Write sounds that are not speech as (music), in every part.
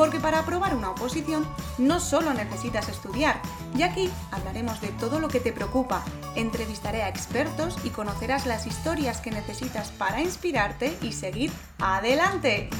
Porque para aprobar una oposición no solo necesitas estudiar, y aquí hablaremos de todo lo que te preocupa, entrevistaré a expertos y conocerás las historias que necesitas para inspirarte y seguir adelante.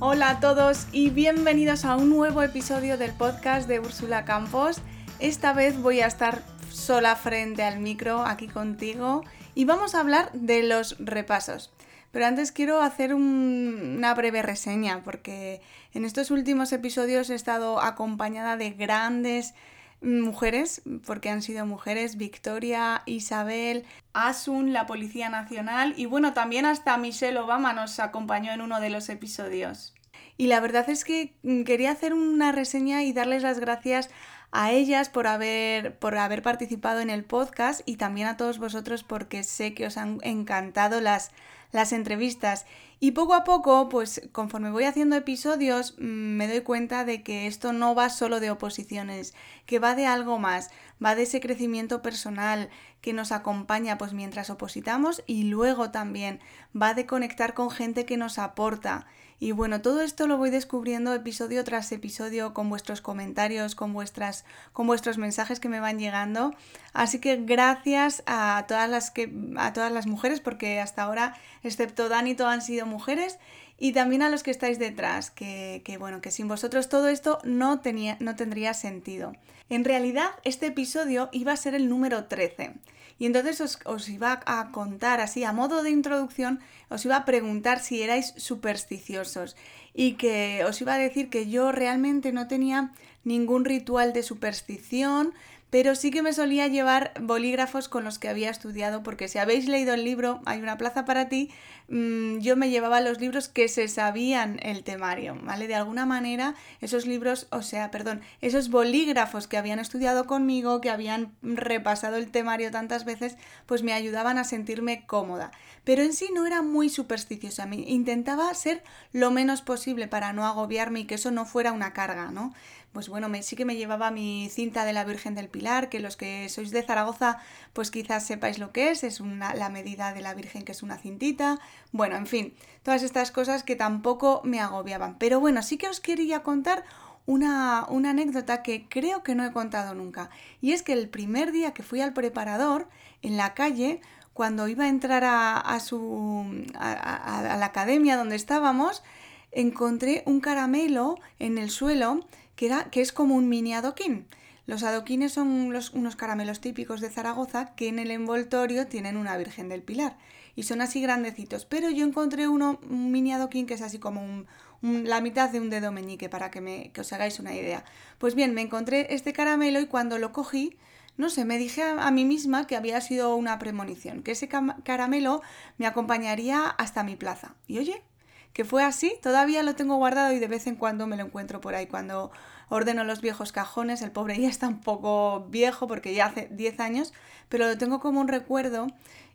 Hola a todos y bienvenidos a un nuevo episodio del podcast de Úrsula Campos. Esta vez voy a estar sola frente al micro aquí contigo y vamos a hablar de los repasos. Pero antes quiero hacer una breve reseña, porque en estos últimos episodios he estado acompañada de grandes mujeres, porque han sido mujeres, Victoria, Isabel, Asun, la Policía Nacional y bueno, también hasta Michelle Obama nos acompañó en uno de los episodios. Y la verdad es que mm, quería hacer una reseña y darles las gracias a ellas por haber, por haber participado en el podcast y también a todos vosotros porque sé que os han encantado las, las entrevistas. Y poco a poco, pues conforme voy haciendo episodios, mm, me doy cuenta de que esto no va solo de oposiciones, que va de algo más, va de ese crecimiento personal que nos acompaña pues mientras opositamos y luego también va de conectar con gente que nos aporta y bueno, todo esto lo voy descubriendo episodio tras episodio con vuestros comentarios, con, vuestras, con vuestros mensajes que me van llegando. Así que gracias a todas las, que, a todas las mujeres, porque hasta ahora, excepto Dani, todas han sido mujeres. Y también a los que estáis detrás, que, que, bueno, que sin vosotros todo esto no, tenía, no tendría sentido. En realidad, este episodio iba a ser el número 13. Y entonces os, iba a contar así, a modo de introducción, os iba a preguntar si erais supersticiosos y que os iba a decir que yo realmente no tenía ningún ritual de superstición, pero sí que me solía llevar bolígrafos con los que había estudiado, porque si habéis leído el libro Hay una plaza para ti, mm, yo me llevaba los libros que se sabían el temario, ¿vale? De alguna manera, esos libros, o sea, perdón, esos bolígrafos que habían estudiado conmigo, que habían repasado el temario tantas veces, pues me ayudaban a sentirme cómoda. Pero en sí no era muy supersticiosa, intentaba ser lo menos posible para no agobiarme y que eso no fuera una carga, ¿no? pues bueno, me, sí que me llevaba mi cinta de la Virgen del Pilar, que los que sois de Zaragoza, pues quizás sepáis lo que es, es una, la medida de la Virgen que es una cintita, bueno, en fin, todas estas cosas que tampoco me agobiaban. Pero bueno, sí que os quería contar una, una, anécdota que creo que no he contado nunca. Y es que el primer día que fui al preparador, en la calle, cuando iba a entrar a, su, a, la academia donde estábamos, encontré un caramelo en el suelo que, es como un mini adoquín. Los adoquines son unos caramelos típicos de Zaragoza que en el envoltorio tienen una Virgen del Pilar y son así grandecitos. Pero yo encontré un mini adoquín que es así como la mitad de un dedo meñique para que, me, os hagáis una idea. Pues bien, me encontré este caramelo y cuando lo cogí, no sé, me dije a, mí misma que había sido una premonición, que ese caramelo me acompañaría hasta mi plaza. Y oye, que fue así, todavía lo tengo guardado y de vez en cuando me lo encuentro por ahí cuando ordeno los viejos cajones, el pobre (laughs) ya está un poco viejo porque ya hace 10 años, pero lo tengo como un recuerdo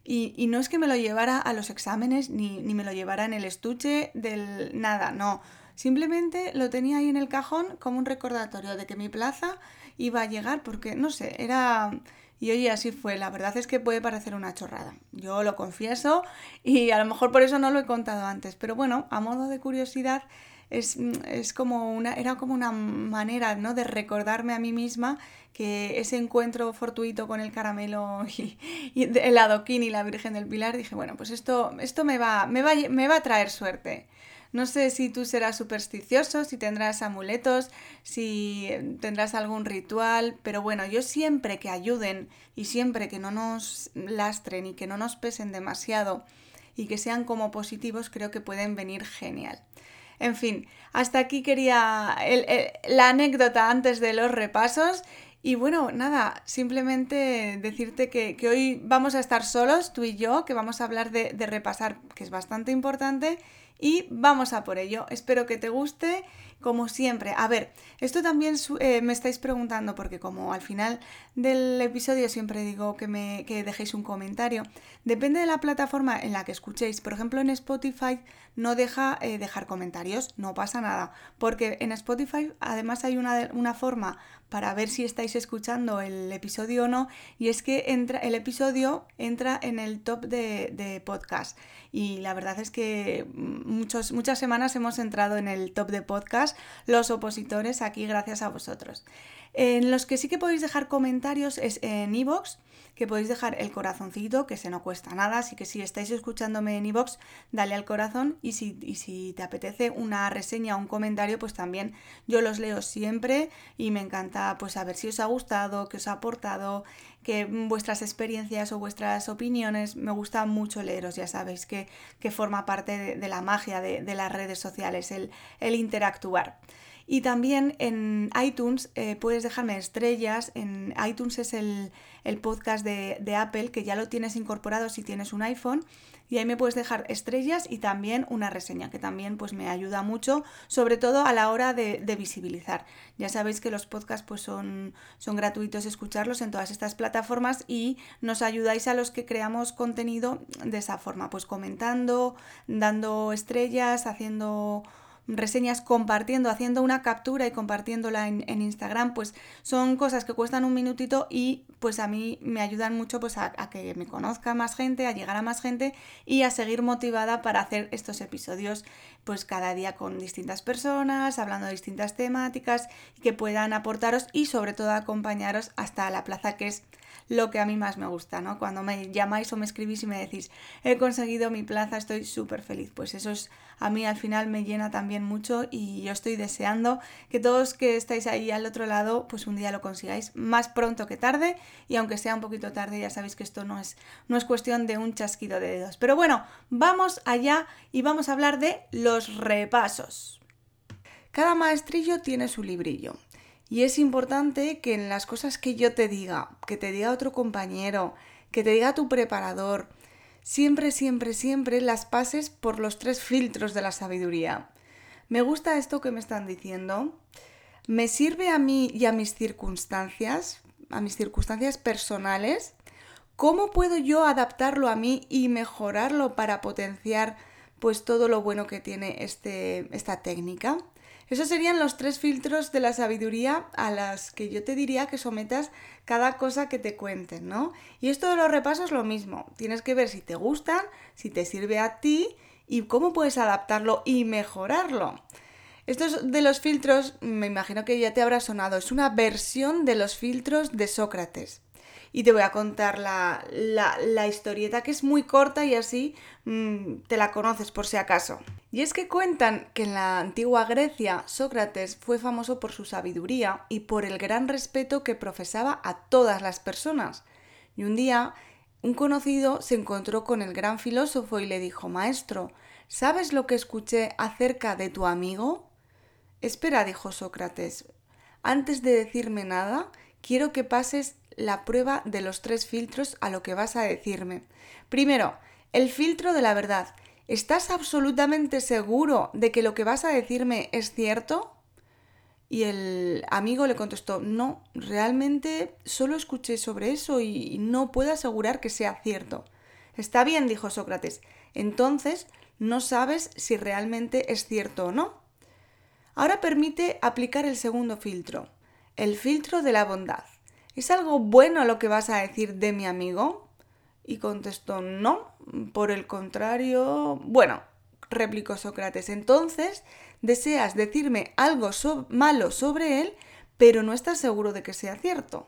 y, no es que me lo llevara a los exámenes ni, ni me lo llevara en el estuche del nada, no, simplemente lo tenía ahí en el cajón como un recordatorio de que mi plaza iba a llegar porque, no sé, era y oye, así fue. La verdad es que puede parecer una chorrada. Yo lo confieso y a lo mejor por eso no lo he contado antes. Pero bueno, a modo de curiosidad, es, como una, era como una manera ¿no? de recordarme a mí misma que ese encuentro fortuito con el caramelo (laughs) y, el adoquín y la Virgen del Pilar, dije, bueno, pues esto, esto me, va, me, va, me va a traer suerte. No sé si tú serás supersticioso, si tendrás amuletos, si tendrás algún ritual, pero bueno, yo siempre que ayuden y siempre que no nos lastren y que no nos pesen demasiado y que sean como positivos, creo que pueden venir genial. En fin, hasta aquí quería la anécdota antes de los repasos. Y bueno, nada, simplemente decirte que, hoy vamos a estar solos, tú y yo, que vamos a hablar de, de repasar, que es bastante importante, y vamos a por ello. Espero que te guste. como siempre. A ver, esto también eh, me estáis preguntando porque como al final del episodio siempre digo que me que dejéis un comentario. Depende de la plataforma en la que escuchéis. Por ejemplo, en Spotify no deja eh, dejar comentarios, no pasa nada. Porque en Spotify además hay una, una forma para ver si estáis escuchando el episodio o no. Y es que entra, el episodio entra en el top de, podcast. Y la verdad es que muchos, muchas semanas hemos entrado en el top de podcast los opositores aquí gracias a vosotros. En los que sí que podéis dejar comentarios es en iVoox, que podéis dejar el corazoncito, que se no cuesta nada, así que si estáis escuchándome en iVoox, dale al corazón y si, si te apetece una reseña o un comentario, pues también yo los leo siempre y me encanta pues saber si os ha gustado, qué os ha aportado, que vuestras experiencias o vuestras opiniones, me gusta mucho leeros, ya sabéis que, que forma parte de, la magia de, las redes sociales, el interactuar. Y también en iTunes eh, puedes dejarme estrellas. En iTunes es el, podcast de, Apple que ya lo tienes incorporado si tienes un iPhone. Y ahí me puedes dejar estrellas y también una reseña, que también pues me ayuda mucho, sobre todo a la hora de, visibilizar. Ya sabéis que los podcasts pues son, son gratuitos escucharlos en todas estas plataformas y nos ayudáis a los que creamos contenido de esa forma, pues comentando, dando estrellas, haciendo reseñas compartiendo, haciendo una captura y compartiéndola en, Instagram, pues son cosas que cuestan un minutito y pues a mí me ayudan mucho pues a, que me conozca más gente, a llegar a más gente y a seguir motivada para hacer estos episodios pues cada día con distintas personas, hablando de distintas temáticas que puedan aportaros y sobre todo acompañaros hasta la plaza que es lo que a mí más me gusta, ¿no? Cuando me llamáis o me escribís y me decís, he conseguido mi plaza, estoy súper feliz. Pues eso es, a mí al final me llena también mucho y yo estoy deseando que todos que estáis ahí al otro lado, pues un día lo consigáis más pronto que tarde y aunque sea un poquito tarde, ya sabéis que esto no es, no es cuestión de un chasquido de dedos. Pero bueno, vamos allá y vamos a hablar de los repasos. Cada maestrillo tiene su librillo. Y es importante que en las cosas que yo te diga, que te diga otro compañero, que te diga tu preparador, siempre, siempre, siempre las pases por los tres filtros de la sabiduría. Me gusta esto que me están diciendo. Me sirve a mí y a mis circunstancias, a mis circunstancias personales. ¿Cómo puedo yo adaptarlo a mí y mejorarlo para potenciar pues todo lo bueno que tiene este, esta técnica? Esos serían los tres filtros de la sabiduría a las que yo te diría que sometas cada cosa que te cuenten, ¿no? Y esto de los repasos es lo mismo. Tienes que ver si te gustan, si te sirve a ti y cómo puedes adaptarlo y mejorarlo. Estos de los filtros, me imagino que ya te habrá sonado, es una versión de los filtros de Sócrates y te voy a contar la, historieta que es muy corta y así mm, te la conoces por si acaso. Y es que cuentan que en la antigua Grecia Sócrates fue famoso por su sabiduría y por el gran respeto que profesaba a todas las personas. Y un día un conocido se encontró con el gran filósofo y le dijo, Maestro, ¿sabes lo que escuché acerca de tu amigo? Espera, dijo Sócrates, antes de decirme nada, quiero que pases la prueba de los tres filtros a lo que vas a decirme. Primero, el filtro de la verdad. ¿Estás absolutamente seguro de que lo que vas a decirme es cierto? Y el amigo le contestó, no, realmente solo escuché sobre eso y no puedo asegurar que sea cierto. Está bien, dijo Sócrates, entonces no sabes si realmente es cierto o no. Ahora permite aplicar el segundo filtro, el filtro de la bondad. ¿Es algo bueno lo que vas a decir de mi amigo? Y contestó, no, por el contrario. Bueno, replicó Sócrates, entonces deseas decirme algo malo sobre él, pero no estás seguro de que sea cierto.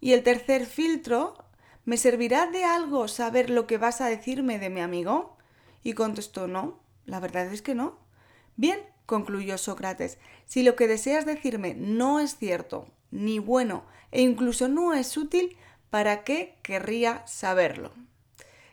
Y el tercer filtro, ¿me servirá de algo saber lo que vas a decirme de mi amigo? Y contestó, no, la verdad es que no. Bien, concluyó Sócrates, si lo que deseas decirme no es cierto, ni bueno e incluso no es útil, ¿para qué querría saberlo?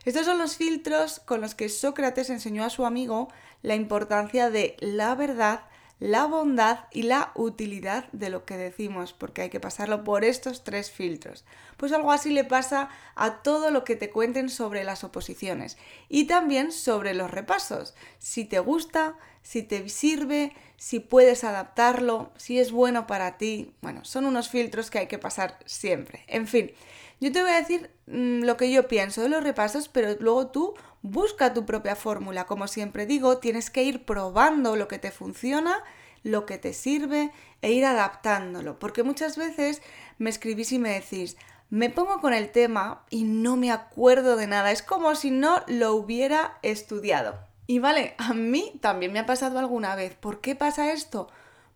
Estos son los filtros con los que Sócrates enseñó a su amigo la importancia de la verdad, la bondad y la utilidad de lo que decimos, porque hay que pasarlo por estos tres filtros. Pues algo así le pasa a todo lo que te cuenten sobre las oposiciones y también sobre los repasos. Si te gusta, si te sirve, si puedes adaptarlo, si es bueno para ti. Bueno, son unos filtros que hay que pasar siempre. En fin, yo te voy a decir mm, lo que yo pienso de los repasos, pero luego tú busca tu propia fórmula. Como siempre digo, tienes que ir probando lo que te funciona, lo que te sirve e ir adaptándolo. Porque muchas veces me escribís y me decís, me pongo con el tema y no me acuerdo de nada. Es como si no lo hubiera estudiado. Y vale, a mí también me ha pasado alguna vez. ¿Por qué pasa esto?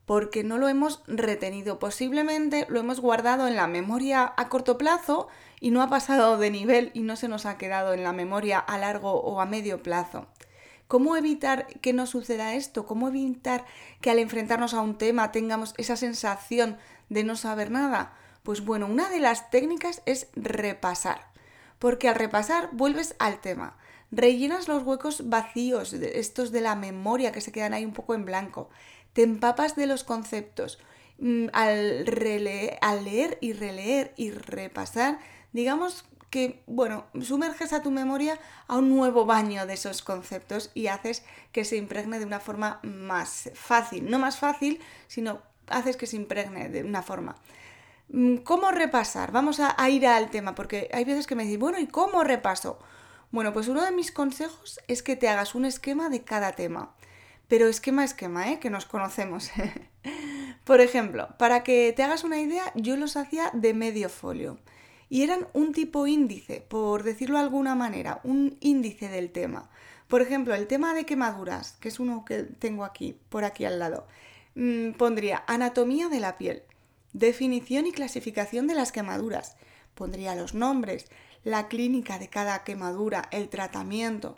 porque no lo hemos retenido. Posiblemente lo hemos guardado en la memoria a corto plazo y no ha pasado de nivel y no se nos ha quedado en la memoria a largo o a medio plazo. ¿Cómo evitar que no suceda esto? ¿Cómo evitar que al enfrentarnos a un tema tengamos esa sensación de no saber nada? Pues bueno, una de las técnicas es repasar, porque al repasar vuelves al tema, rellenas los huecos vacíos, estos de la memoria que se quedan ahí un poco en blanco, te empapas de los conceptos. Mm, al, al leer y releer y repasar, digamos que, bueno, sumerges a tu memoria a un nuevo baño de esos conceptos y haces que se impregne de una forma más fácil. No más fácil, sino haces que se impregne de una forma. Mm, ¿Cómo repasar? Vamos a, a ir al tema, porque hay veces que me dicen, bueno, ¿y cómo repaso? Bueno, pues uno de mis consejos es que te hagas un esquema de cada tema pero esquema esquema, ¿eh? que nos conocemos. (laughs) Por ejemplo, para que te hagas una idea, yo los hacía de medio folio y eran un tipo índice, por decirlo de alguna manera, un índice del tema. Por ejemplo, el tema de quemaduras, que es uno que tengo aquí, por aquí al lado, mm, pondría anatomía de la piel, definición y clasificación de las quemaduras, pondría los nombres, la clínica de cada quemadura, el tratamiento,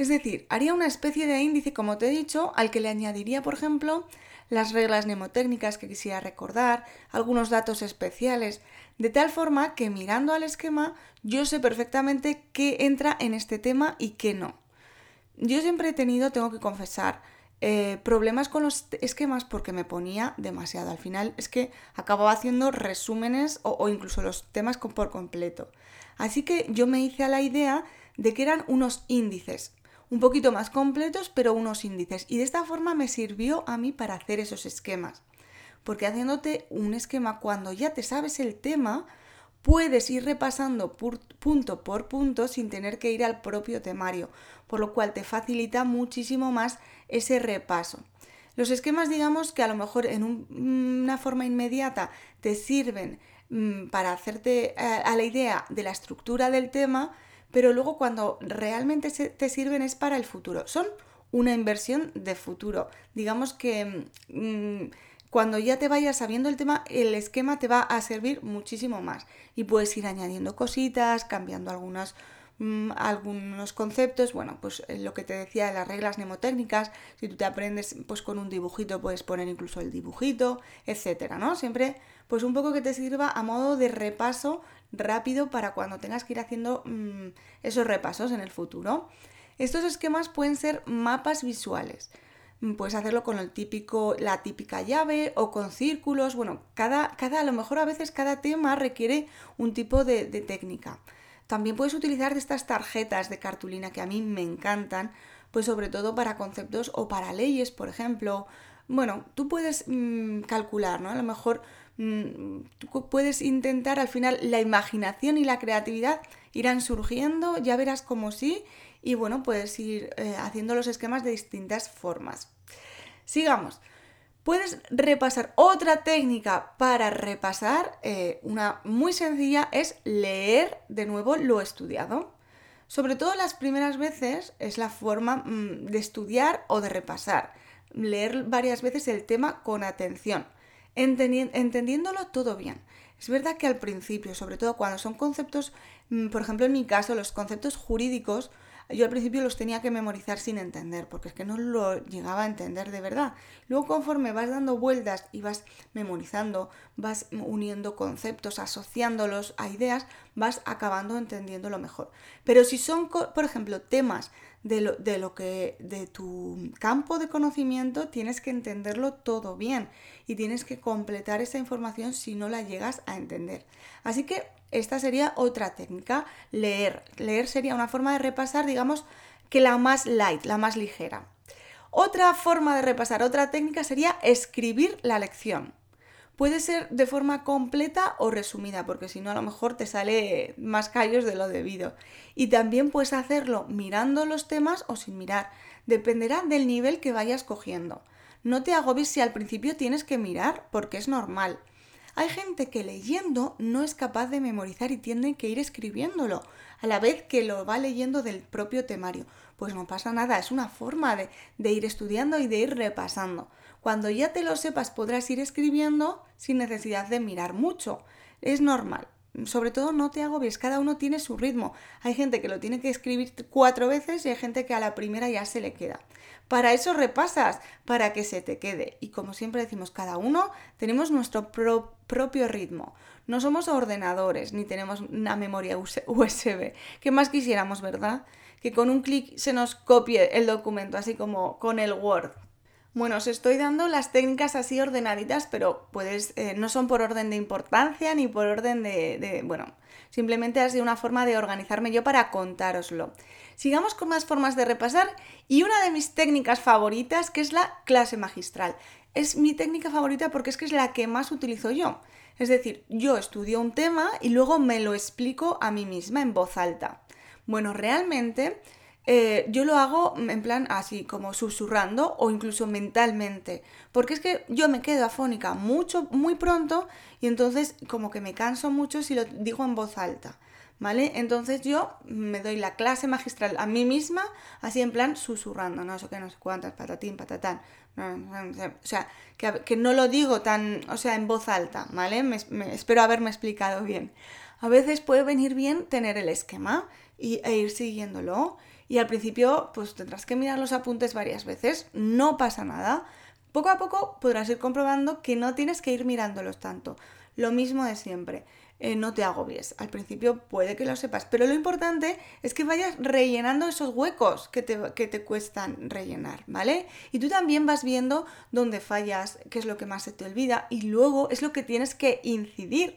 es decir, haría una especie de índice, como te he dicho, al que le añadiría, por ejemplo, las reglas mnemotécnicas que quisiera recordar, algunos datos especiales, de tal forma que mirando al esquema yo sé perfectamente qué entra en este tema y qué no. Yo siempre he tenido, tengo que confesar, eh, problemas con los esquemas porque me ponía demasiado. Al final es que acababa haciendo resúmenes o, o incluso los temas por completo. Así que yo me hice a la idea de que eran unos índices un poquito más completos, pero unos índices. Y de esta forma me sirvió a mí para hacer esos esquemas. Porque haciéndote un esquema cuando ya te sabes el tema, puedes ir repasando punto por punto sin tener que ir al propio temario, por lo cual te facilita muchísimo más ese repaso. Los esquemas, digamos que a lo mejor en una forma inmediata te sirven para hacerte eh, a la idea de la estructura del tema, pero luego cuando realmente te sirven es para el futuro. Son una inversión de futuro. Digamos que mm, cuando ya te vayas sabiendo el tema, el esquema te va a servir muchísimo más. Y puedes ir añadiendo cositas, cambiando algunas mm, algunos conceptos, bueno, pues eh, lo que te decía, las reglas mnemotécnicas, si tú te aprendes pues con un dibujito puedes poner incluso el dibujito, etcétera, ¿no? Siempre pues un poco que te sirva a modo de repaso rápido para cuando tengas que ir haciendo mm, esos repasos en el futuro. Estos esquemas pueden ser mapas visuales. Mm, puedes hacerlo con el típico, la típica llave o con círculos. Bueno, cada, cada, a lo mejor a veces cada tema requiere un tipo de, técnica. También puedes utilizar estas tarjetas de cartulina que a mí me encantan, pues sobre todo para conceptos o para leyes, por ejemplo. Bueno, tú puedes mm, calcular, ¿no? A lo mejor tú puedes intentar al final la imaginación y la creatividad irán surgiendo, ya verás cómo sí, y bueno, puedes ir eh, haciendo los esquemas de distintas formas. Sigamos. Puedes repasar otra técnica para repasar, eh, una muy sencilla, es leer de nuevo lo estudiado. Sobre todo las primeras veces es la forma mm, de estudiar o de repasar. Leer varias veces el tema con atención entendiéndolo todo bien. Es verdad que al principio, sobre todo cuando son conceptos, mm, por ejemplo en mi caso, los conceptos jurídicos, yo al principio los tenía que memorizar sin entender, porque es que no lo llegaba a entender de verdad. Luego conforme vas dando vueltas y vas memorizando, vas uniendo conceptos, asociándolos a ideas, vas acabando entendiéndolo mejor. Pero si son, por ejemplo, temas de lo, de lo, que de tu campo de conocimiento tienes que entenderlo todo bien y tienes que completar esa información si no la llegas a entender. Así que esta sería otra técnica, leer. Leer sería una forma de repasar, digamos, que la más light, la más ligera. Otra forma de repasar, otra técnica sería escribir la lección. Puede ser de forma completa o resumida, porque si no a lo mejor te sale más callos de lo debido. Y también puedes hacerlo mirando los temas o sin mirar. Dependerá del nivel que vayas cogiendo. No te agobies si al principio tienes que mirar, porque es normal. Hay gente que leyendo no es capaz de memorizar y tiene que ir escribiéndolo, a la vez que lo va leyendo del propio temario. Pues no pasa nada, es una forma de, de ir estudiando y de ir repasando. Cuando ya te lo sepas podrás ir escribiendo sin necesidad de mirar mucho. Es normal. Sobre todo no te agobies, cada uno tiene su ritmo. Hay gente que lo tiene que escribir cuatro veces y hay gente que a la primera ya se le queda. Para eso repasas, para que se te quede. Y como siempre decimos, cada uno tenemos nuestro propio ritmo. No somos ordenadores ni tenemos una memoria USB. ¿Qué más quisiéramos, verdad? Que con un clic se nos copie el documento, así como con el Word. Bueno, os estoy dando las técnicas así ordenaditas, pero puedes, eh, no son por orden de importancia ni por orden de, bueno, simplemente sido una forma de organizarme yo para contároslo. Sigamos con más formas de repasar y una de mis técnicas favoritas, que es la clase magistral. Es mi técnica favorita porque es que es la que más utilizo yo. Es decir, yo estudio un tema y luego me lo explico a mí misma en voz alta. Bueno, realmente eh, yo lo hago en plan así, como susurrando o incluso mentalmente, porque es que yo me quedo afónica mucho, muy pronto y entonces como que me canso mucho si lo digo en voz alta. ¿Vale? Entonces yo me doy la clase magistral a mí misma, así en plan susurrando, no sé qué, no sé cuántas, patatín, patatán. O sea, que, no lo digo tan, o sea, en voz alta, ¿vale? espero haberme explicado bien. A veces puede venir bien tener el esquema y, e ir siguiéndolo. Y al principio, pues tendrás que mirar los apuntes varias veces, no pasa nada. Poco a poco podrás ir comprobando que no tienes que ir mirándolos tanto. Lo mismo de siempre. Eh, no te agobies. Al principio puede que lo sepas, pero lo importante es que vayas rellenando esos huecos que te, que te cuestan rellenar, ¿vale? Y tú también vas viendo dónde fallas, qué es lo que más se te olvida y luego es lo que tienes que incidir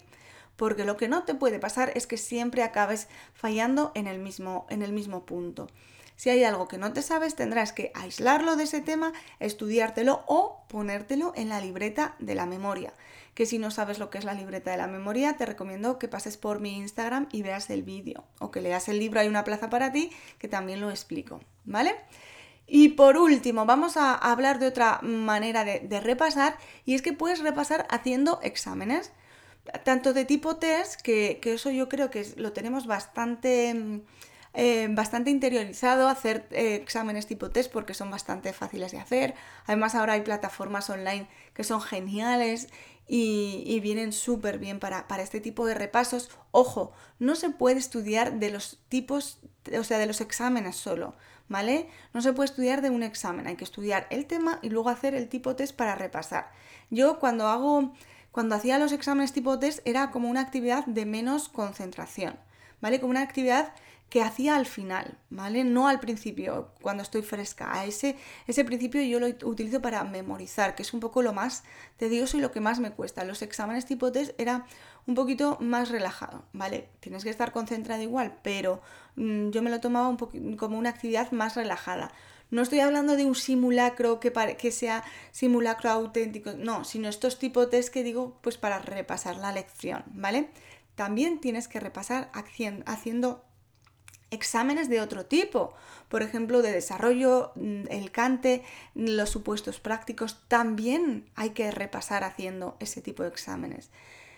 porque lo que no te puede pasar es que siempre acabes fallando en el mismo, en el mismo punto. Si hay algo que no te sabes, tendrás que aislarlo de ese tema, estudiártelo o ponértelo en la libreta de la memoria. Que si no sabes lo que es la libreta de la memoria, te recomiendo que pases por mi Instagram y veas el vídeo. O que leas el libro Hay una plaza para ti, que también lo explico. ¿Vale? Y por último, vamos a hablar de otra manera de, de repasar, y es que puedes repasar haciendo exámenes tanto de tipo test, que, eso yo creo que lo tenemos bastante, mm, eh, bastante interiorizado, hacer eh, exámenes tipo test porque son bastante fáciles de hacer. Además ahora hay plataformas online que son geniales y, vienen súper bien para, para, este tipo de repasos. Ojo, no se puede estudiar de los tipos, o sea, de los exámenes solo. ¿Vale? No se puede estudiar de un examen, hay que estudiar el tema y luego hacer el tipo test para repasar. Yo cuando hago cuando hacía los exámenes tipo test era como una actividad de menos concentración, ¿vale? Como una actividad que hacía al final, ¿vale? No al principio, cuando estoy fresca. A ese, ese principio yo lo utilizo para memorizar, que es un poco lo más tedioso y lo que más me cuesta. Los exámenes tipo test era un poquito más relajado, ¿vale? Tienes que estar concentrado igual, pero mm, yo me lo tomaba un como una actividad más relajada. No estoy hablando de un simulacro que, sea simulacro auténtico, no, sino estos tipos de test que digo pues para repasar la lección, ¿vale? También tienes que repasar haciendo exámenes de otro tipo, por ejemplo, de desarrollo, mm, el cante, los supuestos prácticos, también hay que repasar haciendo ese tipo de exámenes.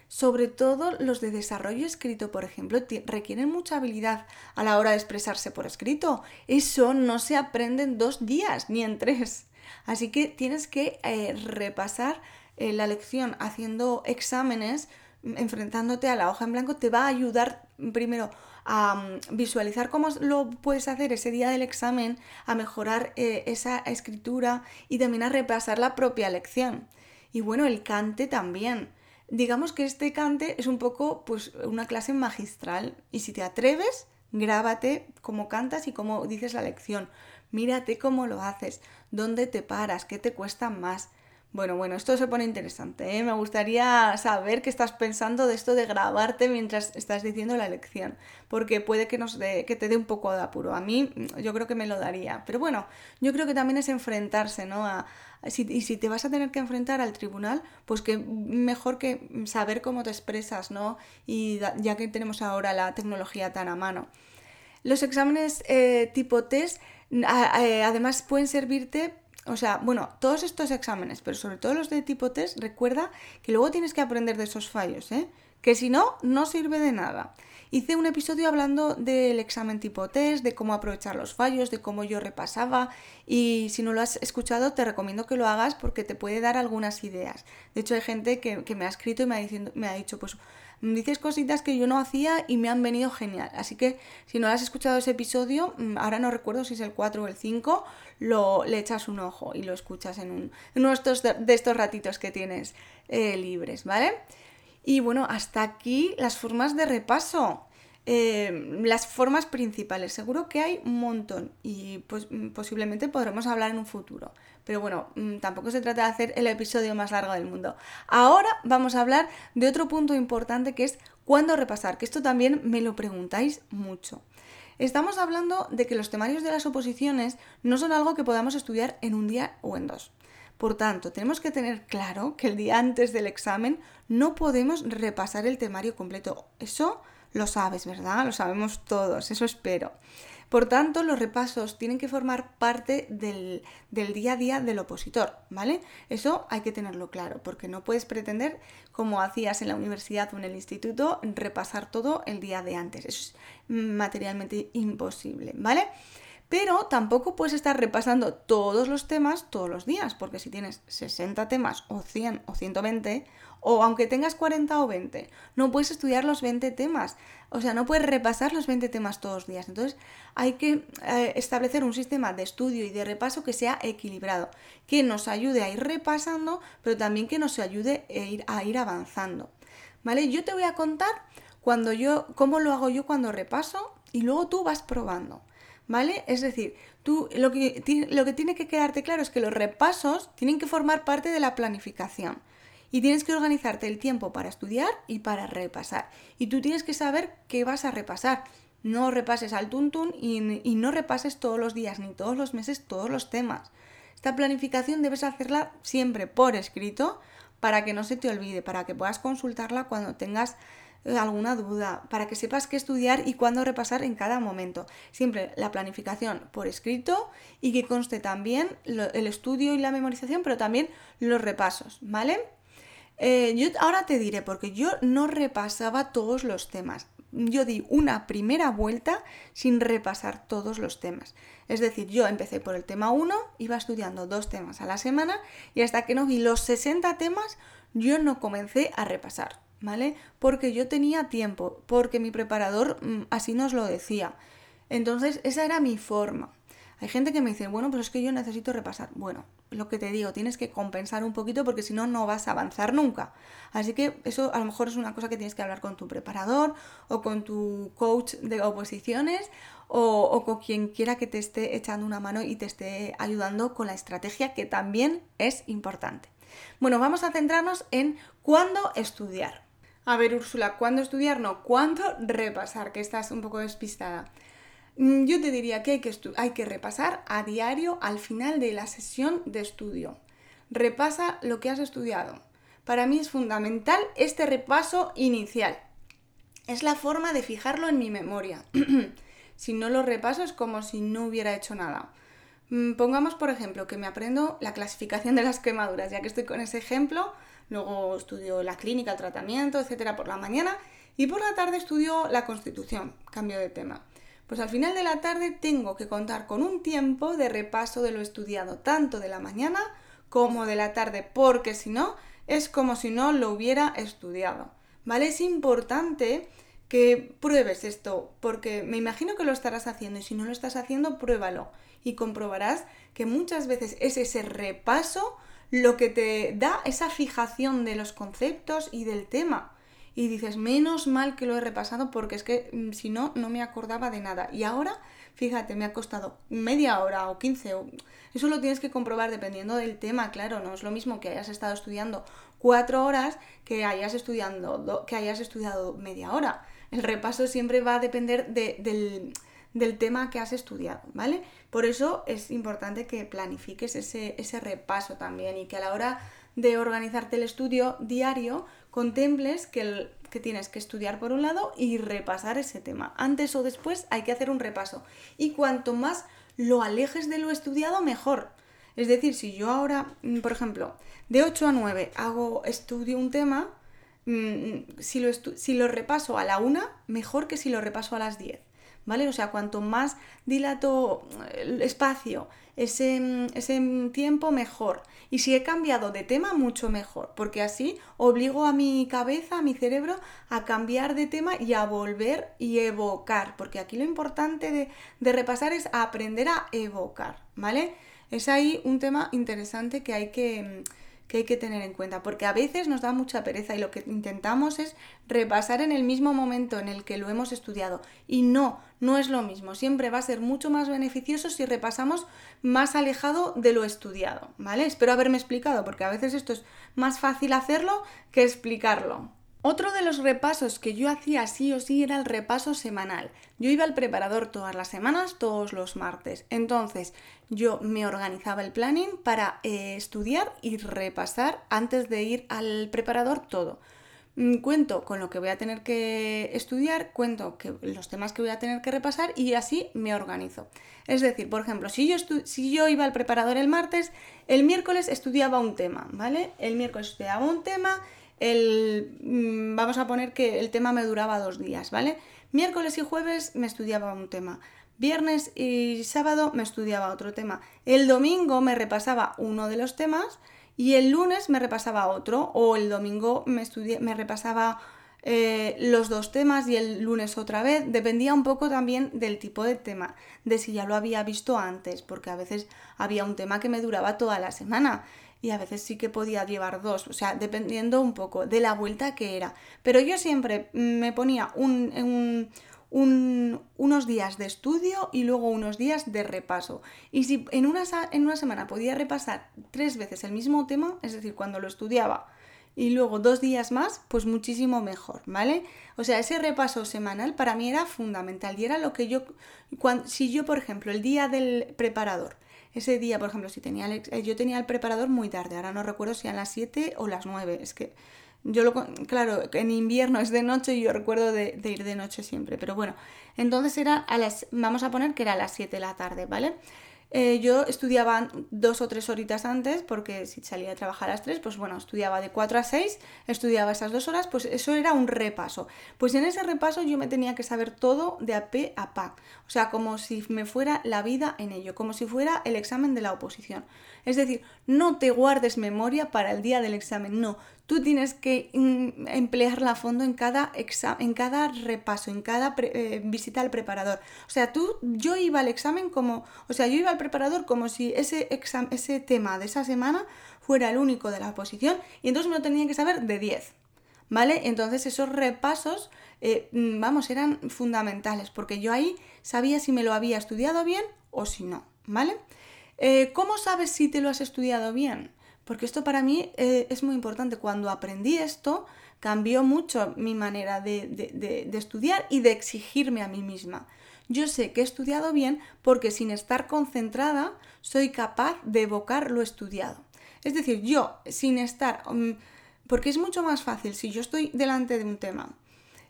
Sobre todo los de desarrollo escrito, por ejemplo, requieren mucha habilidad a la hora de expresarse por escrito. Eso no se aprende en dos días ni en tres. Así que tienes que eh, repasar eh, la lección haciendo exámenes, mm, enfrentándote a la hoja en blanco, te va a ayudar mm, primero a mm, visualizar cómo lo puedes hacer ese día del examen, a mejorar eh, esa escritura y también a repasar la propia lección. Y bueno, el cante también. Digamos que este cante es un poco pues una clase magistral y si te atreves, grábate cómo cantas y cómo dices la lección. Mírate cómo lo haces, dónde te paras, qué te cuesta más. Bueno, bueno, esto se pone interesante. ¿eh? Me gustaría saber qué estás pensando de esto de grabarte mientras estás diciendo la lección, porque puede que, nos dé, que te dé un poco de apuro. A mí yo creo que me lo daría. Pero bueno, yo creo que también es enfrentarse, ¿no? Y si te vas a tener que enfrentar al tribunal, pues que mejor que saber cómo te expresas, ¿no? Y ya que tenemos ahora la tecnología tan a mano. Los exámenes eh, tipo test eh, además pueden servirte o sea, bueno, todos estos exámenes, pero sobre todo los de tipo test, recuerda que luego tienes que aprender de esos fallos, ¿eh? Que si no, no sirve de nada. Hice un episodio hablando del examen tipo test, de cómo aprovechar los fallos, de cómo yo repasaba y si no lo has escuchado te recomiendo que lo hagas porque te puede dar algunas ideas. De hecho hay gente que, me ha escrito y me ha, diciendo, me ha dicho pues dices cositas que yo no hacía y me han venido genial. Así que si no has escuchado ese episodio, mm, ahora no recuerdo si es el 4 o el 5, lo, le echas un ojo y lo escuchas en, uno de estos, ratitos que tienes eh, libres, ¿vale? Y bueno, hasta aquí las formas de repaso. Eh, las formas principales. Seguro que hay un montón y pues mm, posiblemente podremos hablar en un futuro. Pero bueno, mm, tampoco se trata de hacer el episodio más largo del mundo. Ahora vamos a hablar de otro punto importante que es cuándo repasar, que esto también me lo preguntáis mucho. Estamos hablando de que los temarios de las oposiciones no son algo que podamos estudiar en un día o en dos. Por tanto, tenemos que tener claro que el día antes del examen no podemos repasar el temario completo. Eso lo sabes, ¿verdad? Lo sabemos todos, eso espero. Por tanto, los repasos tienen que formar parte del, día a día del opositor, ¿vale? Eso hay que tenerlo claro, porque no puedes pretender, como hacías en la universidad o en el instituto, repasar todo el día de antes. Eso es materialmente imposible, ¿vale? Pero tampoco puedes estar repasando todos los temas todos los días, porque si tienes 60 temas o 100 o 120, o aunque tengas 40 o 20, no puedes estudiar los 20 temas. O sea, no puedes repasar los 20 temas todos los días. Entonces, hay que eh, establecer un sistema de estudio y de repaso que sea equilibrado, que nos ayude a ir repasando, pero también que nos ayude a ir, a ir avanzando. ¿Vale? Yo te voy a contar cuando yo, cómo lo hago yo cuando repaso y luego tú vas probando. ¿Vale? Es decir, tú lo que, lo que tiene que quedarte claro es que los repasos tienen que formar parte de la planificación. Y tienes que organizarte el tiempo para estudiar y para repasar. Y tú tienes que saber qué vas a repasar. No repases al tuntún y, y no repases todos los días ni todos los meses todos los temas. Esta planificación debes hacerla siempre por escrito para que no se te olvide, para que puedas consultarla cuando tengas alguna duda, para que sepas qué estudiar y cuándo repasar en cada momento. Siempre la planificación por escrito y que conste también el estudio y la memorización, pero también los repasos, ¿vale? Eh, yo ahora te diré, porque yo no repasaba todos los temas. Yo di una primera vuelta sin repasar todos los temas. Es decir, yo empecé por el tema 1, iba estudiando dos temas a la semana y hasta que no vi los 60 temas, yo no comencé a repasar. ¿Vale? Porque yo tenía tiempo, porque mi preparador mm, así nos lo decía. Entonces, esa era mi forma. Hay gente que me dice, bueno, pero es que yo necesito repasar. Bueno, lo que te digo, tienes que compensar un poquito porque si no, no vas a avanzar nunca. Así que eso a lo mejor es una cosa que tienes que hablar con tu preparador o con tu coach de oposiciones o, o con quien quiera que te esté echando una mano y te esté ayudando con la estrategia que también es importante. Bueno, vamos a centrarnos en cuándo estudiar. A ver, Úrsula, ¿cuándo estudiar? No, ¿cuándo repasar? Que estás un poco despistada. Mm, yo te diría que hay que, repasar a diario al final de la sesión de estudio. Repasa lo que has estudiado. Para mí es fundamental este repaso inicial. Es la forma de fijarlo en mi memoria. (clears throat) si no lo repaso es como si no hubiera hecho nada. Mm, pongamos, por ejemplo, que me aprendo la clasificación de las quemaduras, ya que estoy con ese ejemplo, luego estudio la clínica, el tratamiento, etcétera, por la mañana y por la tarde estudio la constitución, cambio de tema. Pues al final de la tarde tengo que contar con un tiempo de repaso de lo estudiado tanto de la mañana como de la tarde, porque si no, es como si no lo hubiera estudiado. ¿Vale? Es importante que pruebes esto, porque me imagino que lo estarás haciendo y si no lo estás haciendo, pruébalo y comprobarás que muchas veces es ese repaso lo que te da esa fijación de los conceptos y del tema. y dices, menos mal que lo he repasado porque es que mm, si no, no me acordaba de nada. Y ahora, fíjate, me ha costado media hora o 15. O... Eso lo tienes que comprobar dependiendo del tema, claro, no es lo mismo que hayas estado estudiando cuatro horas que hayas, estudiando, que hayas estudiado media hora. El repaso siempre va a depender del del tema que has estudiado, ¿vale? Por eso es importante que planifiques ese, repaso también y que a la hora de organizarte el estudio diario contemples que, que tienes que estudiar por un lado y repasar ese tema. Antes o después hay que hacer un repaso. Y cuanto más lo alejes de lo estudiado, mejor. Es decir, si yo ahora, mm, por ejemplo, de 8 a 9 hago, estudio un tema, mm, si lo, si lo repaso a la 1, mejor que si lo repaso a las 10. ¿Vale? O sea, cuanto más dilato el espacio, ese, ese tiempo, mejor. Y si he cambiado de tema, mucho mejor, porque así obligo a mi cabeza, a mi cerebro, a cambiar de tema y a volver y evocar, porque aquí lo importante de, de repasar es aprender a evocar, ¿vale? Es ahí un tema interesante que hay que que hay que tener en cuenta, porque a veces nos da mucha pereza y lo que intentamos es repasar en el mismo momento en el que lo hemos estudiado. Y no, no es lo mismo. Siempre va a ser mucho más beneficioso si repasamos más alejado de lo estudiado, ¿vale? Espero haberme explicado, porque a veces esto es más fácil hacerlo que explicarlo. Otro de los repasos que yo hacía sí o sí era el repaso semanal. Yo iba al preparador todas las semanas, todos los martes. Entonces yo me organizaba el planning para eh, estudiar y repasar antes de ir al preparador todo. Mm, cuento con lo que voy a tener que estudiar, cuento los temas que voy a tener que repasar y así me organizo. Es decir, por ejemplo, si yo, si yo iba al preparador el martes, el miércoles estudiaba un tema, ¿vale? El miércoles estudiaba un tema el, mm, vamos a poner que el tema me duraba dos días, ¿vale? Miércoles y jueves me estudiaba un tema. Viernes y sábado me estudiaba otro tema. El domingo me repasaba uno de los temas y el lunes me repasaba otro. O el domingo me, me repasaba eh, los dos temas y el lunes otra vez. Dependía un poco también del tipo de tema, de si ya lo había visto antes, porque a veces había un tema que me duraba toda la semana y a veces sí que podía llevar dos, o sea, dependiendo un poco de la vuelta que era. Pero yo siempre me ponía un, unos días de estudio y luego unos días de repaso. Y si en una, en una semana podía repasar tres veces el mismo tema, es decir, cuando lo estudiaba y luego dos días más, pues muchísimo mejor, ¿vale? O sea, ese repaso semanal para mí era fundamental y era lo que yo, cuando, si yo, por ejemplo, el día del preparador, ese día, por ejemplo, si tenía eh, yo tenía el preparador muy tarde, ahora no recuerdo si eran las 7 o las 9, es que yo lo, claro, en invierno es de noche y yo recuerdo de, ir de noche siempre, pero bueno, entonces era a las, vamos a poner que era a las 7 de la tarde, ¿vale? Eh, yo estudiaba dos o tres horitas antes, porque si salía a trabajar a las tres, pues bueno, estudiaba de 4 a 6, estudiaba esas dos horas, pues eso era un repaso. Pues en ese repaso yo me tenía que saber todo de a pe a pa, o sea, como si me fuera la vida en ello, como si fuera el examen de la oposición. Es decir, no te guardes memoria para el día del examen, no, tú tienes que mm, emplearla a fondo en cada, en cada repaso, en cada eh, visita al preparador. O sea, tú, yo iba al examen como, o sea, yo iba al preparador como si ese, ese tema de esa semana fuera el único de la oposición y entonces me lo tenía que saber de 10. ¿Vale? Entonces esos repasos, eh, mm, vamos, eran fundamentales porque yo ahí sabía si me lo había estudiado bien o si no, ¿vale? Eh, ¿Cómo sabes si te lo has estudiado bien? Porque esto para mí eh, es muy importante. Cuando aprendí esto, cambió mucho mi manera de, estudiar y de exigirme a mí misma. Yo sé que he estudiado bien porque sin estar concentrada soy capaz de evocar lo estudiado. Es decir, yo sin estar... Mm, porque es mucho más fácil si yo estoy delante de un tema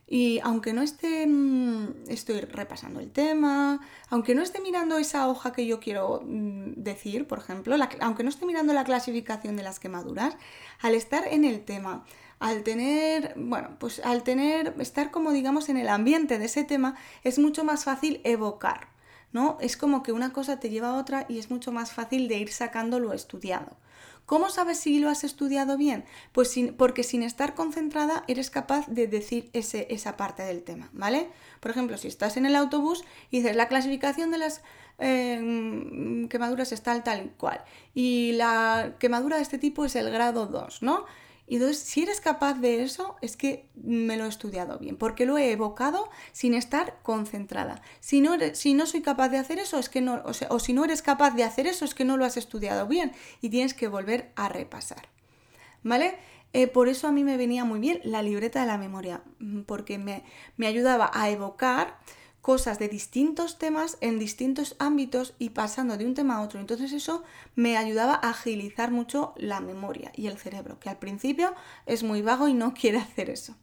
y aunque no esté, mm, estoy repasando el tema, aunque no esté mirando esa hoja que yo quiero mm, decir, por ejemplo, aunque no esté mirando la clasificación de las quemaduras, al estar en el tema, al tener, bueno, pues al tener, estar como digamos en el ambiente de ese tema, es mucho más fácil evocar, ¿no? Es como que una cosa te lleva a otra y es mucho más fácil de ir sacando lo estudiado. ¿Cómo sabes si lo has estudiado bien? Pues porque sin estar concentrada eres capaz de decir ese, esa parte del tema, ¿vale? Por ejemplo, si estás en el autobús y dices la clasificación de las eh, quemaduras es tal, tal cual, y la quemadura de este tipo es el grado 2, ¿no? Y entonces, si eres capaz de eso, es que me lo he estudiado bien, porque lo he evocado sin estar concentrada. Si no, si no soy capaz de hacer eso, es que no, o, si no eres capaz de hacer eso, es que no lo has estudiado bien y tienes que volver a repasar. ¿Vale? Eh, por eso a mí me venía muy bien la libreta de la memoria, mm, porque me, me ayudaba a evocar cosas de distintos temas en distintos ámbitos y pasando de un tema a otro. Entonces eso me ayudaba a agilizar mucho la memoria y el cerebro, que al principio es muy vago y no (laughs) quiere hacer eso.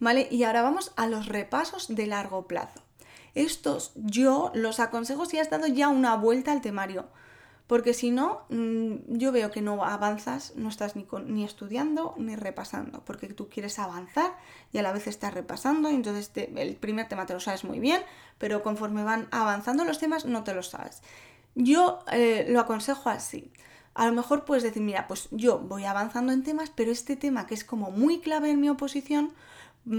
¿Vale? Y ahora vamos a los repasos de largo plazo. Estos yo los aconsejo si has dado ya una vuelta al temario porque si no, mm, yo veo que no avanzas, no estás ni, ni, estudiando ni repasando, porque tú quieres avanzar y a la vez estás repasando, y entonces el primer tema te lo sabes muy bien, pero conforme van avanzando los temas no te lo sabes. Yo eh, lo aconsejo así. A lo mejor puedes decir, mira, pues yo voy avanzando en temas, pero este tema que es como muy clave en mi oposición,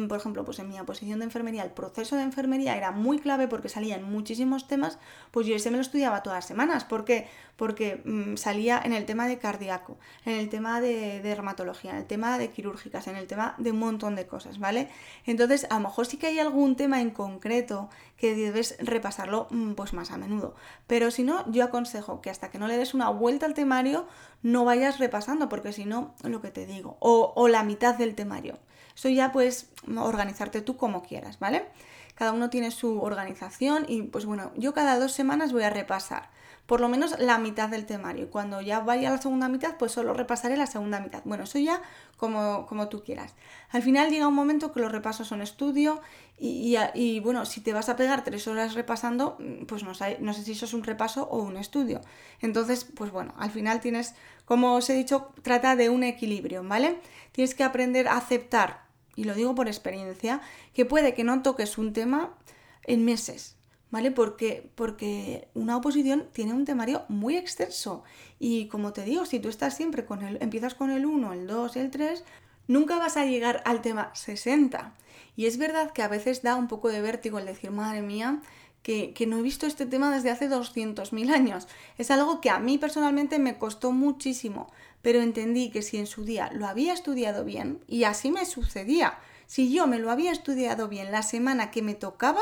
por ejemplo, pues en mi oposición de enfermería, el proceso de enfermería era muy clave porque salía en muchísimos temas, pues yo ese me lo estudiaba todas las semanas. ¿Por qué? Porque mm, salía en el tema de cardíaco, en el tema de, dermatología, en el tema de quirúrgicas, en el tema de un montón de cosas, ¿vale? Entonces, a lo mejor sí que hay algún tema en concreto que debes repasarlo mm, pues más a menudo. Pero si no, yo aconsejo que hasta que no le des una vuelta al temario, no vayas repasando, porque si no, lo que te digo, o, o la mitad del temario. Eso ya puedes organizarte tú como quieras, ¿vale? Cada uno tiene su organización y pues bueno, yo cada dos semanas voy a repasar por lo menos la mitad del temario. Y cuando ya vaya a la segunda mitad, pues solo repasaré la segunda mitad. Bueno, eso ya como, como tú quieras. Al final llega un momento que los repasos son estudio y, y, bueno, si te vas a pegar tres horas repasando, pues no sé, no sé si eso es un repaso o un estudio. Entonces, pues bueno, al final tienes, como os he dicho, trata de un equilibrio, ¿vale? Tienes que aprender a aceptar, y lo digo por experiencia, que puede que no toques un tema en meses, ¿vale? Porque, porque una oposición tiene un temario muy extenso y como te digo, si tú estás siempre con el, empiezas con el 1, el 2, el 3, nunca vas a llegar al tema 60. Y es verdad que a veces da un poco de vértigo el decir, madre mía, que, que, no he visto este tema desde hace 200.000 años. Es algo que a mí personalmente me costó muchísimo, pero entendí que si en su día lo había estudiado bien, y así me sucedía, si yo me lo había estudiado bien la semana que me tocaba,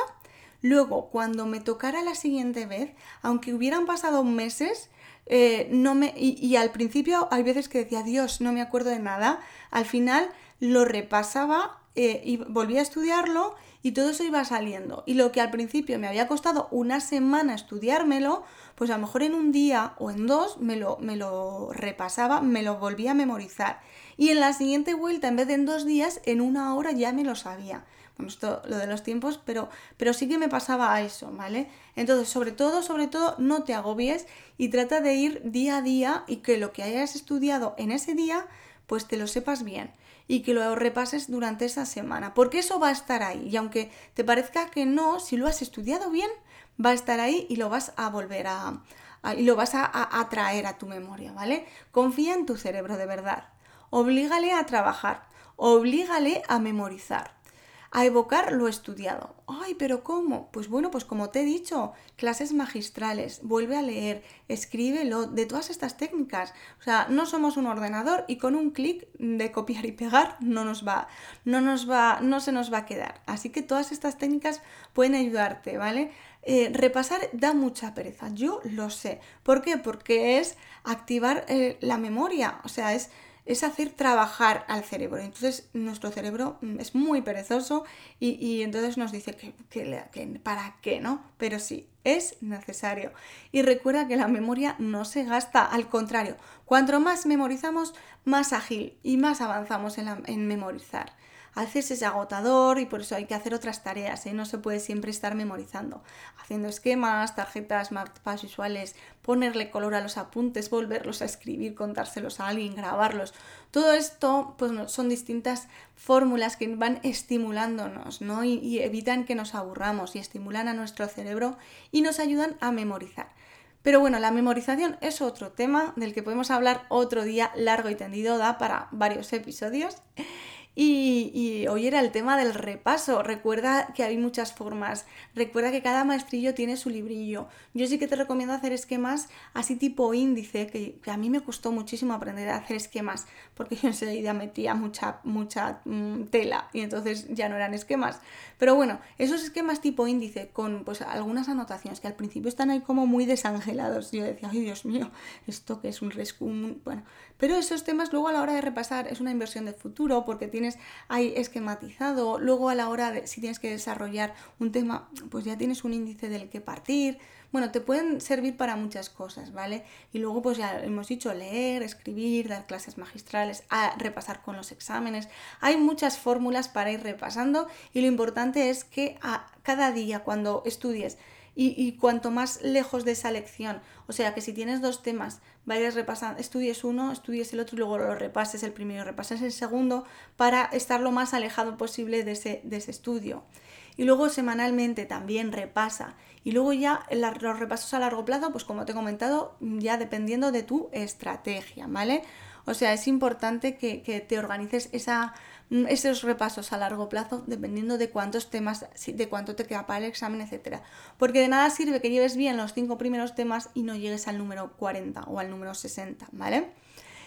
luego cuando me tocara la siguiente vez, aunque hubieran pasado meses, eh, no me, y, al principio hay veces que decía, Dios, no me acuerdo de nada, al final lo repasaba eh, y volvía a estudiarlo y todo eso iba saliendo. Y lo que al principio me había costado una semana estudiármelo, pues a lo mejor en un día o en dos me lo, me lo repasaba, me lo volvía a memorizar. Y en la siguiente vuelta, en vez de en dos días, en una hora ya me lo sabía. Bueno, lo de los tiempos, pero, pero sí que me pasaba a eso, ¿vale? Entonces, sobre todo, sobre todo, no te agobies y trata de ir día a día y que lo que hayas estudiado en ese día, pues te lo sepas bien y que lo repases durante esa semana, porque eso va a estar ahí. Y aunque te parezca que no, si lo has estudiado bien, va a estar ahí y lo vas a volver a, y lo vas a, a traer a tu memoria, ¿vale? Confía en tu cerebro de verdad. Oblígale a trabajar, oblígale a memorizar a evocar lo estudiado. Ay, pero ¿cómo? Pues bueno, pues como te he dicho, clases magistrales, vuelve a leer, escríbelo, de todas estas técnicas. O sea, no somos un ordenador y con un clic de copiar y pegar no nos va, no nos va, no se nos va a quedar. Así que todas estas técnicas pueden ayudarte, ¿vale? Eh, repasar da mucha pereza, yo lo sé. ¿Por qué? Porque es activar eh, la memoria, o sea, es es hacer trabajar al cerebro. Entonces nuestro cerebro mm, es muy perezoso y, entonces nos dice que, que, para qué, ¿no? Pero sí, es necesario. Y recuerda que la memoria no se gasta, al contrario, cuanto más memorizamos, más ágil y más avanzamos en, en memorizar a veces es agotador y por eso hay que hacer otras tareas, ¿eh? no se puede siempre estar memorizando, haciendo esquemas, tarjetas, mapas visuales, ponerle color a los apuntes, volverlos a escribir, contárselos a alguien, grabarlos. Todo esto pues, son distintas fórmulas que van estimulándonos ¿no? y, y evitan que nos aburramos y estimulan a nuestro cerebro y nos ayudan a memorizar. Pero bueno, la memorización es otro tema del que podemos hablar otro día largo y tendido, da para varios episodios. Y, hoy era el tema del repaso. Recuerda que hay muchas formas. Recuerda que cada maestrillo tiene su librillo. Yo sí que te recomiendo hacer esquemas así tipo índice, que, a mí me costó muchísimo aprender a hacer esquemas, porque yo enseguida metía mucha, mucha mm, tela y entonces ya no eran esquemas. Pero bueno, esos esquemas tipo índice con pues algunas anotaciones que al principio están ahí como muy desangelados. Yo decía, ay Dios mío, esto que es un rescue. Bueno, pero esos temas luego a la hora de repasar es una inversión de futuro porque tienes ahí esquematizado, luego a la hora de si tienes que desarrollar un tema, pues ya tienes un índice del que partir. Bueno, te pueden servir para muchas cosas, ¿vale? Y luego pues ya hemos dicho leer, escribir, dar clases magistrales, a repasar con los exámenes. Hay muchas fórmulas para ir repasando y lo importante es que a cada día cuando estudies y, cuanto más lejos de esa lección, o sea que si tienes dos temas, vayas repasando, estudies uno, estudies el otro y luego lo repases el primero, repases el segundo para estar lo más alejado posible de ese, de ese estudio. Y luego semanalmente también repasa. Y luego ya los repasos a largo plazo, pues como te he comentado, ya dependiendo de tu estrategia, ¿vale? O sea, es importante que, que te organices esa esos repasos a largo plazo dependiendo de cuántos temas, de cuánto te queda para el examen, etc. Porque de nada sirve que lleves bien los cinco primeros temas y no llegues al número 40 o al número 60, ¿vale?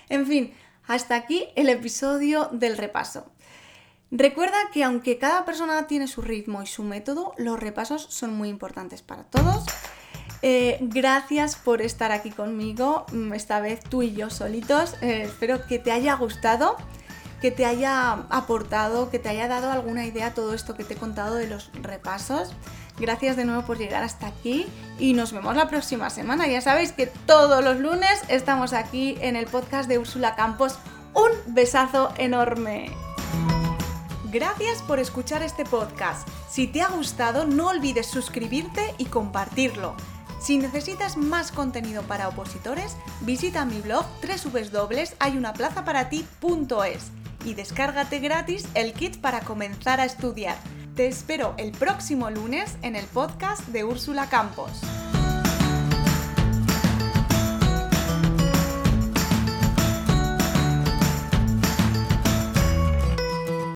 En fin, hasta aquí el episodio del repaso. Recuerda que aunque cada persona tiene su ritmo y su método, los repasos son muy importantes para todos. Eh, gracias por estar aquí conmigo, mm, esta vez tú y yo solitos. Eh, espero que te haya gustado que te haya aportado, que te haya dado alguna idea todo esto que te he contado de los repasos. Gracias de nuevo por llegar hasta aquí y nos vemos la próxima semana. Ya sabéis que todos los lunes estamos aquí en el podcast de Úrsula Campos. Un besazo enorme. Gracias por escuchar este podcast. Si te ha gustado, no olvides suscribirte y compartirlo. Si necesitas más contenido para opositores, visita mi blog www.hayunaplazaparati.es y descárgate gratis el kit para comenzar a estudiar. Te espero el próximo lunes en el podcast de Úrsula Campos.